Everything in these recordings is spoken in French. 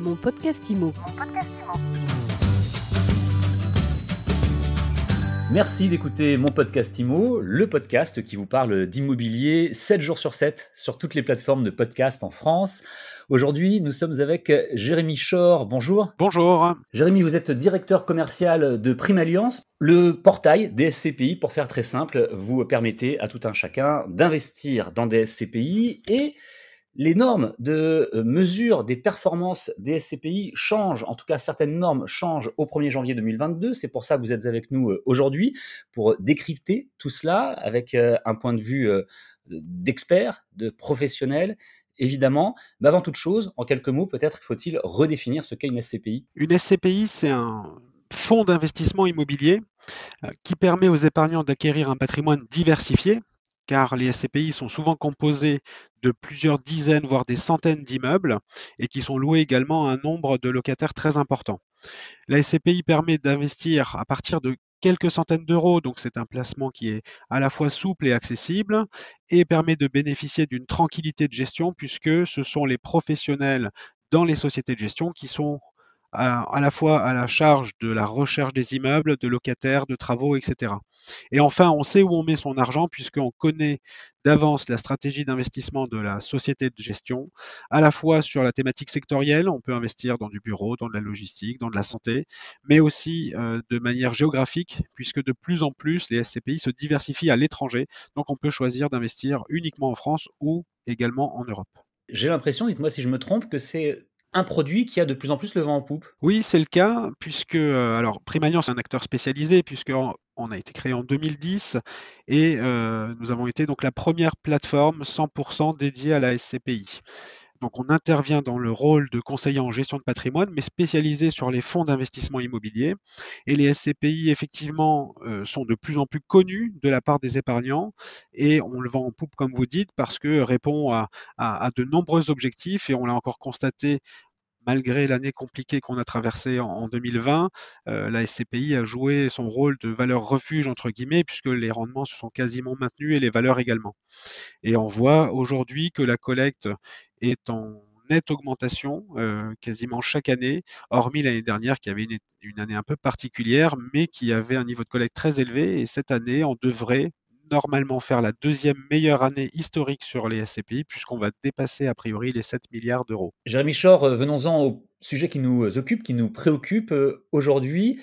Mon podcast IMO. Merci d'écouter mon podcast IMO, le podcast qui vous parle d'immobilier 7 jours sur 7 sur toutes les plateformes de podcast en France. Aujourd'hui, nous sommes avec Jérémy Chor. Bonjour. Bonjour. Jérémy, vous êtes directeur commercial de Prime Alliance. Le portail des SCPI, pour faire très simple, vous permettez à tout un chacun d'investir dans des SCPI et les normes de euh, mesure des performances des SCPI changent, en tout cas certaines normes changent au 1er janvier 2022. C'est pour ça que vous êtes avec nous euh, aujourd'hui pour décrypter tout cela avec euh, un point de vue d'expert, de professionnel. Évidemment, mais avant toute chose, en quelques mots, peut-être faut-il redéfinir ce qu'est une SCPI. Une SCPI, c'est un fonds d'investissement immobilier qui permet aux épargnants d'acquérir un patrimoine diversifié, car les SCPI sont souvent composés de plusieurs dizaines, voire des centaines d'immeubles, et qui sont loués également à un nombre de locataires très important. La SCPI permet d'investir à partir de quelques centaines d'euros, donc c'est un placement qui est à la fois souple et accessible, et permet de bénéficier d'une tranquillité de gestion, puisque ce sont les professionnels dans les sociétés de gestion qui sont à, la fois à la charge de la recherche des immeubles, de locataires, de travaux, etc. Et enfin, on sait où on met son argent puisqu'on connaît d'avance la stratégie d'investissement de la société de gestion, à la fois sur la thématique sectorielle, on peut investir dans du bureau, dans de la logistique, dans de la santé, mais aussi euh, de manière géographique, puisque de plus en plus les SCPI se diversifient à l'étranger, donc on peut choisir d'investir uniquement en France ou également en Europe. J'ai l'impression, dites-moi si je me trompe, que c'est un produit qui a de plus en plus le vent en poupe. Oui, c'est le cas, puisque euh, alors Primalian, c'est un acteur spécialisé, puisque on a été créé en 2010 et euh, nous avons été donc la première plateforme 100% dédiée à la SCPI. Donc on intervient dans le rôle de conseiller en gestion de patrimoine, mais spécialisé sur les fonds d'investissement immobilier. Et les SCPI, effectivement, euh, sont de plus en plus connus de la part des épargnants et on le vend en poupe, comme vous dites, parce que répond à, de nombreux objectifs et on l'a encore constaté malgré l'année compliquée qu'on a traversée en, 2020, euh, la SCPI a joué son rôle de valeur refuge, entre guillemets, puisque les rendements se sont quasiment maintenus et les valeurs également. Et on voit aujourd'hui que la collecte est en nette augmentation euh, quasiment chaque année, hormis l'année dernière qui avait une, une, année un peu particulière, mais qui avait un niveau de collecte très élevé. Et cette année, on devrait normalement faire la deuxième meilleure année historique sur les SCPI, puisqu'on va dépasser a priori les 7 milliards d'euros. Jérémy Chor, euh, venons-en au sujet qui nous occupe, qui nous préoccupe euh, aujourd'hui.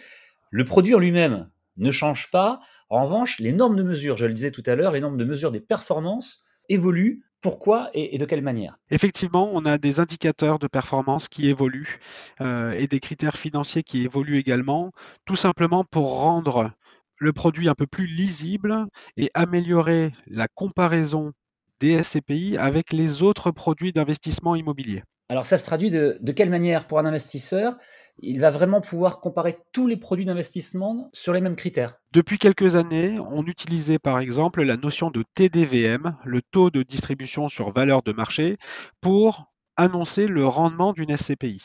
Le produit en lui-même ne change pas. En revanche, les normes de mesure, je le disais tout à l'heure, les normes de mesure des performances évoluent pourquoi et, de quelle manière? Effectivement, on a des indicateurs de performance qui évoluent euh, et des critères financiers qui évoluent également, tout simplement pour rendre le produit un peu plus lisible et améliorer la comparaison des SCPI avec les autres produits d'investissement immobilier. Alors ça se traduit de, quelle manière pour un investisseur? Il va vraiment pouvoir comparer tous les produits d'investissement sur les mêmes critères. Depuis quelques années, on utilisait par exemple la notion de TDVM, le taux de distribution sur valeur de marché, pour annoncer le rendement d'une SCPI.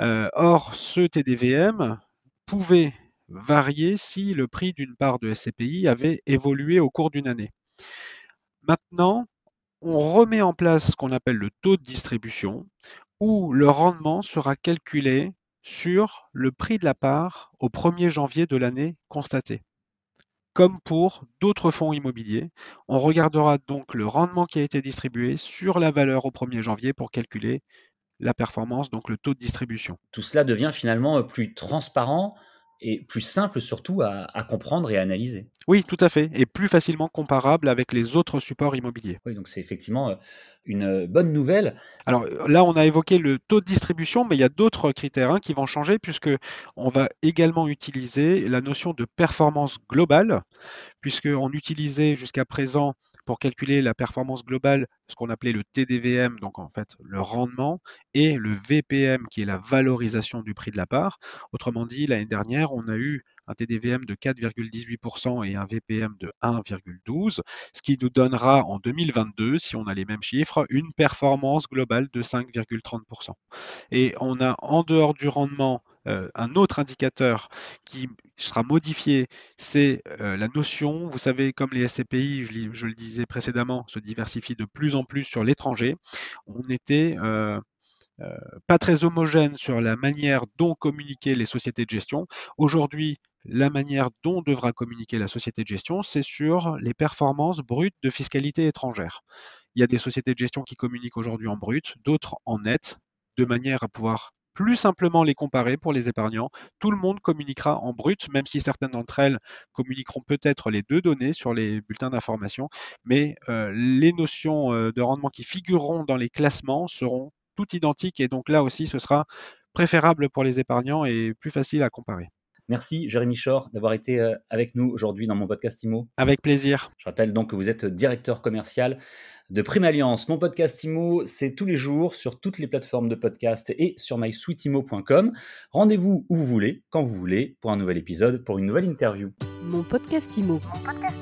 Euh, or, ce TDVM pouvait varier si le prix d'une part de SCPI avait évolué au cours d'une année. Maintenant, on remet en place ce qu'on appelle le taux de distribution, où le rendement sera calculé sur le prix de la part au 1er janvier de l'année constatée. Comme pour d'autres fonds immobiliers, on regardera donc le rendement qui a été distribué sur la valeur au 1er janvier pour calculer la performance, donc le taux de distribution. Tout cela devient finalement plus transparent et plus simple surtout à, comprendre et à analyser. Oui, tout à fait, et plus facilement comparable avec les autres supports immobiliers. Oui, donc c'est effectivement euh, une euh, bonne nouvelle. Alors euh, là, on a évoqué le taux de distribution, mais il y a d'autres critères hein, qui vont changer puisque on va également utiliser la notion de performance globale, puisqu'on utilisait jusqu'à présent pour calculer la performance globale, ce qu'on appelait le TDVM, donc en fait le rendement, et le VPM qui est la valorisation du prix de la part. Autrement dit, l'année dernière, on a eu un TDVM de 4,18% et un VPM de 1,12, ce qui nous donnera en 2022, si on a les mêmes chiffres, une performance globale de 5,30%. Et on a en dehors du rendement euh, un autre indicateur qui sera modifié, c'est euh, la notion, vous savez, comme les SCPI, je, le disais précédemment, se diversifient de plus en plus sur l'étranger, on était euh, pas très homogène sur la manière dont communiquaient les sociétés de gestion. Aujourd'hui, la manière dont devra communiquer la société de gestion, c'est sur les performances brutes de fiscalité étrangère. Il y a des sociétés de gestion qui communiquent aujourd'hui en brut, d'autres en net, de manière à pouvoir plus simplement les comparer pour les épargnants. Tout le monde communiquera en brut, même si certaines d'entre elles communiqueront peut-être les deux données sur les bulletins d'information, mais euh, les notions euh, de rendement qui figureront dans les classements seront toutes identiques et donc là aussi ce sera préférable pour les épargnants et plus facile à comparer. Merci Jérémy Chor d'avoir été euh, avec nous aujourd'hui dans mon podcast IMO. Avec plaisir. Je rappelle donc que vous êtes directeur commercial de Prime Alliance. Mon podcast IMO, c'est tous les jours sur toutes les plateformes de podcast et sur mysweetimo.com. Rendez-vous où vous voulez, quand vous voulez, pour un nouvel épisode, pour une nouvelle interview. Mon podcast IMO. Mon podcast IMO.